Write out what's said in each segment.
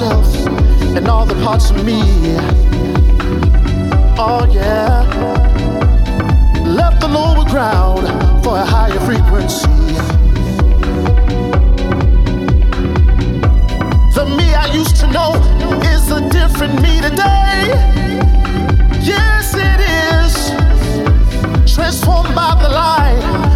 myself and all the parts of me. Oh, yeah. Left the lower ground for a higher frequency. The me I used to know is a different me today. Yes, it is. Transformed by the light.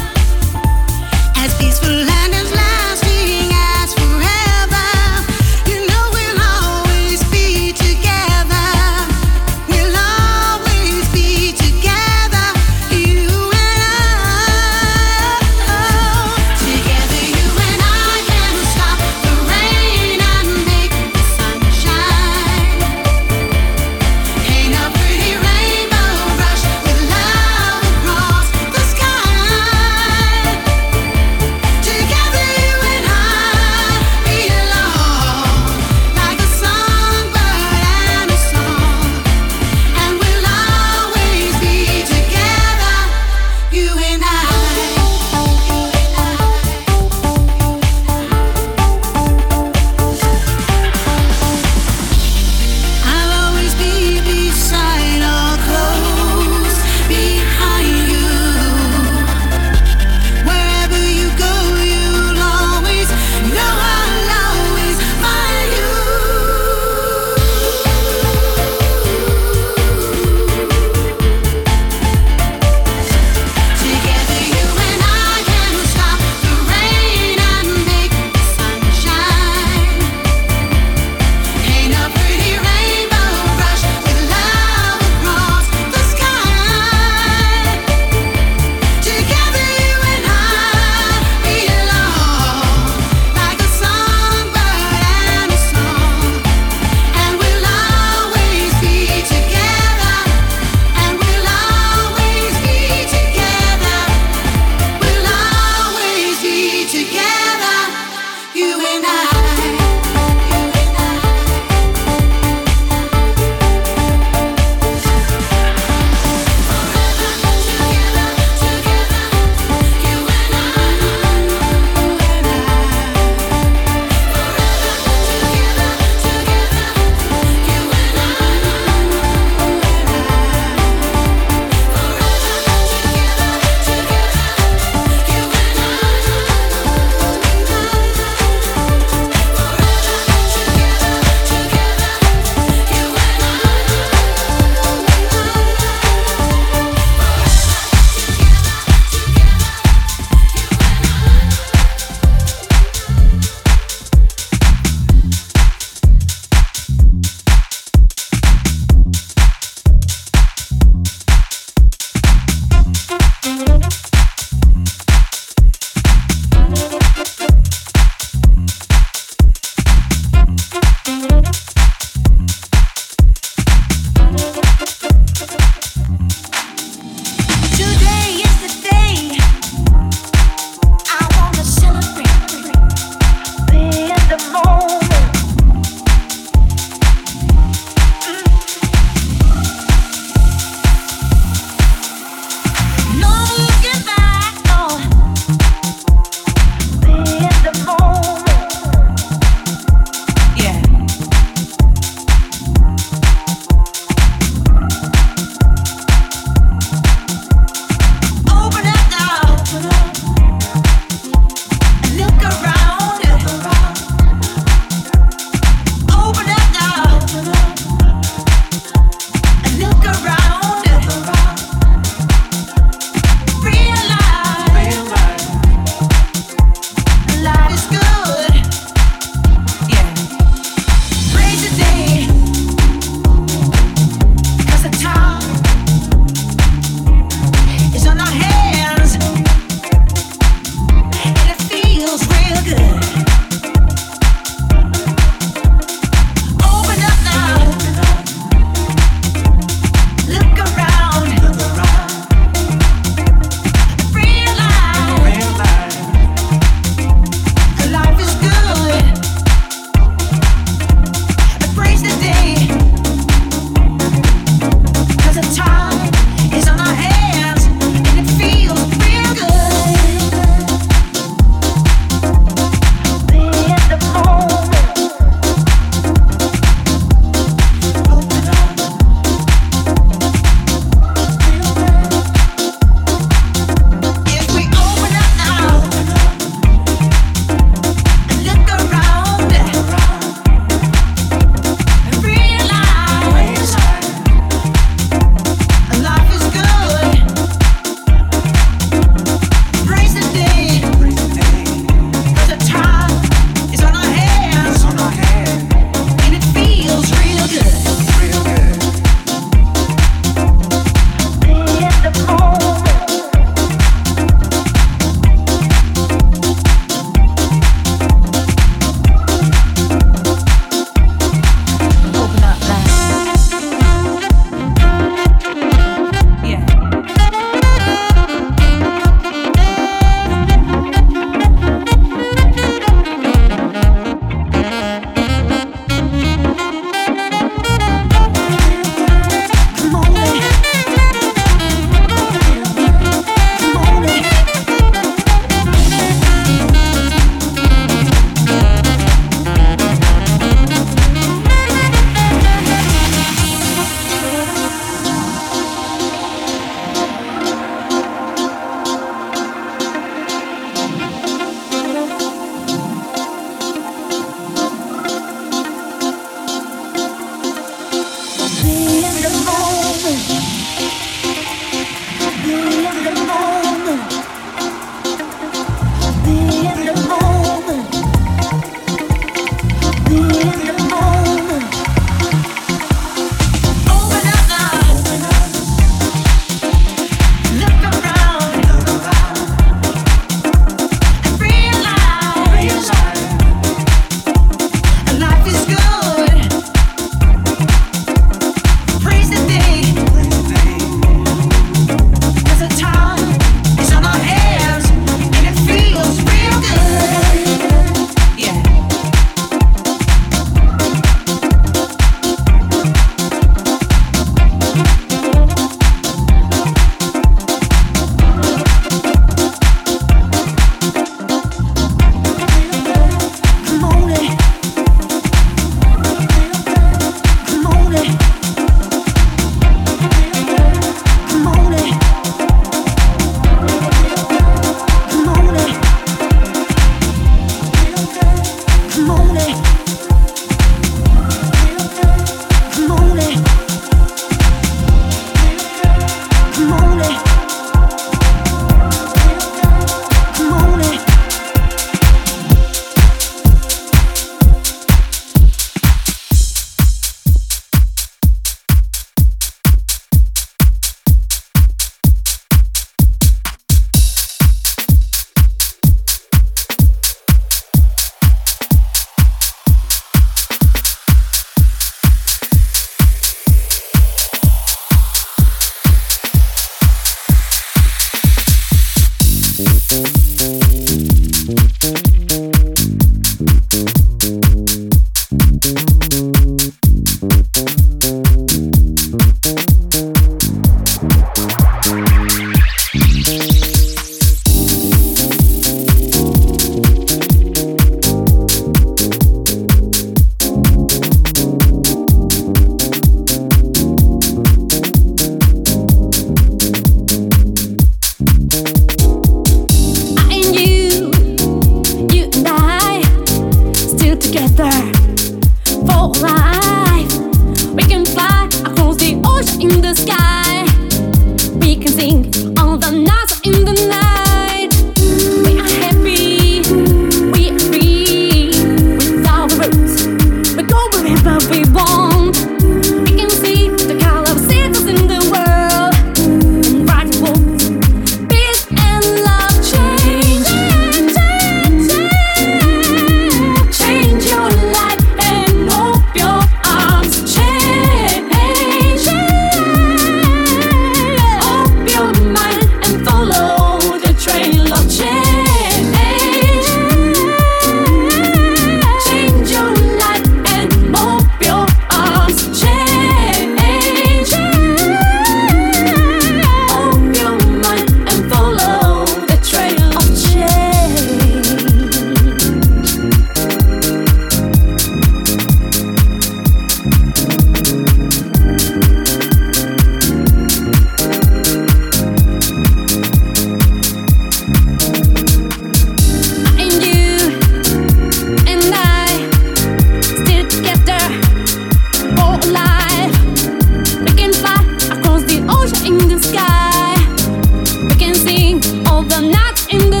The I'm not in the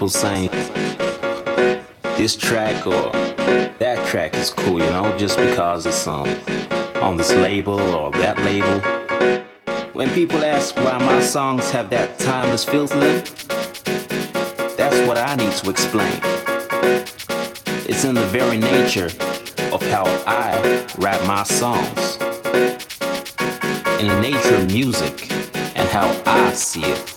people saying this track or that track is cool, you know, just because it's um, on this label or that label. When people ask why my songs have that timeless feel to them, that's what I need to explain. It's in the very nature of how I write my songs, in the nature of music and how I see it.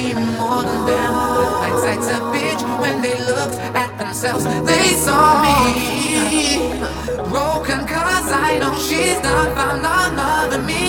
be more than them. With hindsight's a bitch, when they looked at themselves, they saw me broken. Cause I know she's not found another me.